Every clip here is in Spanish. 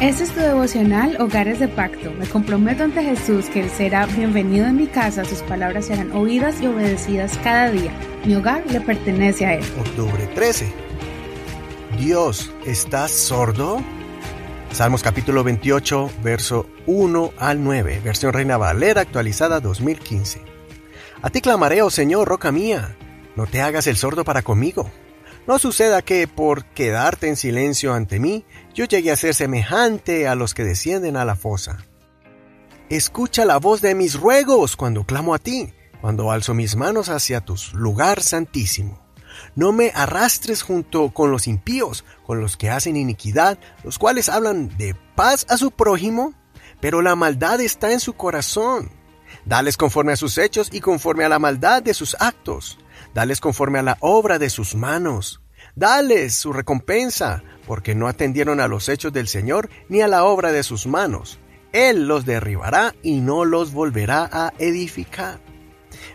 Este es tu devocional Hogares de Pacto. Me comprometo ante Jesús que Él será bienvenido en mi casa, sus palabras serán oídas y obedecidas cada día. Mi hogar le pertenece a Él. Octubre 13. Dios, ¿estás sordo? Salmos capítulo 28, verso 1 al 9, versión Reina Valera actualizada 2015. A ti clamaré, oh Señor, roca mía, no te hagas el sordo para conmigo. No suceda que, por quedarte en silencio ante mí, yo llegue a ser semejante a los que descienden a la fosa. Escucha la voz de mis ruegos cuando clamo a ti, cuando alzo mis manos hacia tu lugar santísimo. No me arrastres junto con los impíos, con los que hacen iniquidad, los cuales hablan de paz a su prójimo, pero la maldad está en su corazón. Dales conforme a sus hechos y conforme a la maldad de sus actos. Dales conforme a la obra de sus manos. Dales su recompensa, porque no atendieron a los hechos del Señor ni a la obra de sus manos. Él los derribará y no los volverá a edificar.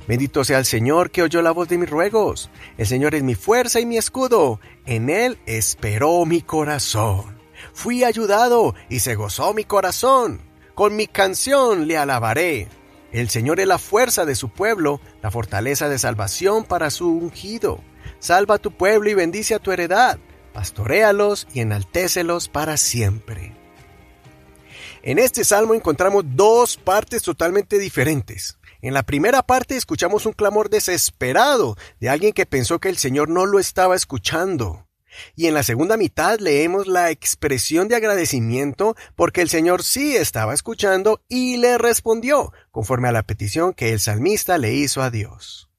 Bendito sea el Señor que oyó la voz de mis ruegos. El Señor es mi fuerza y mi escudo. En Él esperó mi corazón. Fui ayudado y se gozó mi corazón. Con mi canción le alabaré. El Señor es la fuerza de su pueblo, la fortaleza de salvación para su ungido. Salva a tu pueblo y bendice a tu heredad. Pastoréalos y enaltécelos para siempre. En este salmo encontramos dos partes totalmente diferentes. En la primera parte escuchamos un clamor desesperado de alguien que pensó que el Señor no lo estaba escuchando. Y en la segunda mitad leemos la expresión de agradecimiento porque el Señor sí estaba escuchando y le respondió, conforme a la petición que el salmista le hizo a Dios.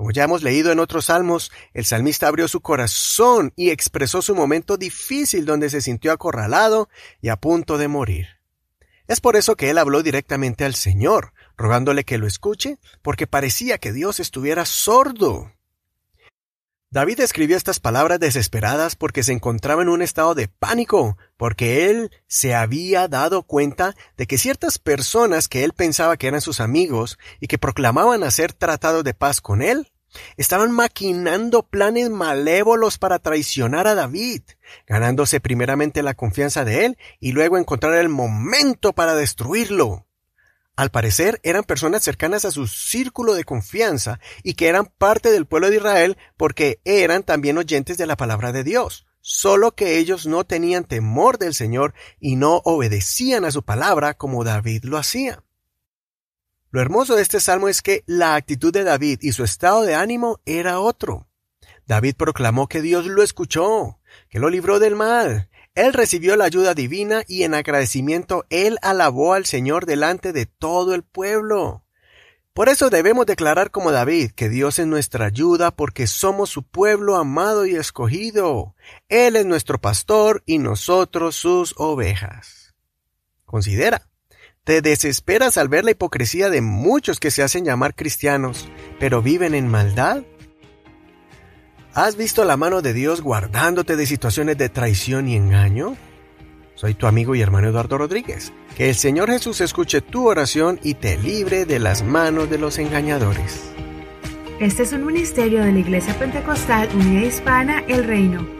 Como ya hemos leído en otros salmos, el salmista abrió su corazón y expresó su momento difícil donde se sintió acorralado y a punto de morir. Es por eso que él habló directamente al Señor, rogándole que lo escuche, porque parecía que Dios estuviera sordo. David escribió estas palabras desesperadas porque se encontraba en un estado de pánico, porque él se había dado cuenta de que ciertas personas que él pensaba que eran sus amigos y que proclamaban hacer tratados de paz con él, estaban maquinando planes malévolos para traicionar a David, ganándose primeramente la confianza de él y luego encontrar el momento para destruirlo. Al parecer eran personas cercanas a su círculo de confianza y que eran parte del pueblo de Israel porque eran también oyentes de la palabra de Dios, solo que ellos no tenían temor del Señor y no obedecían a su palabra como David lo hacía. Lo hermoso de este salmo es que la actitud de David y su estado de ánimo era otro. David proclamó que Dios lo escuchó, que lo libró del mal, él recibió la ayuda divina y en agradecimiento él alabó al Señor delante de todo el pueblo. Por eso debemos declarar como David que Dios es nuestra ayuda porque somos su pueblo amado y escogido. Él es nuestro pastor y nosotros sus ovejas. Considera, ¿te desesperas al ver la hipocresía de muchos que se hacen llamar cristianos, pero viven en maldad? ¿Has visto la mano de Dios guardándote de situaciones de traición y engaño? Soy tu amigo y hermano Eduardo Rodríguez. Que el Señor Jesús escuche tu oración y te libre de las manos de los engañadores. Este es un ministerio de la Iglesia Pentecostal Unida Hispana El Reino.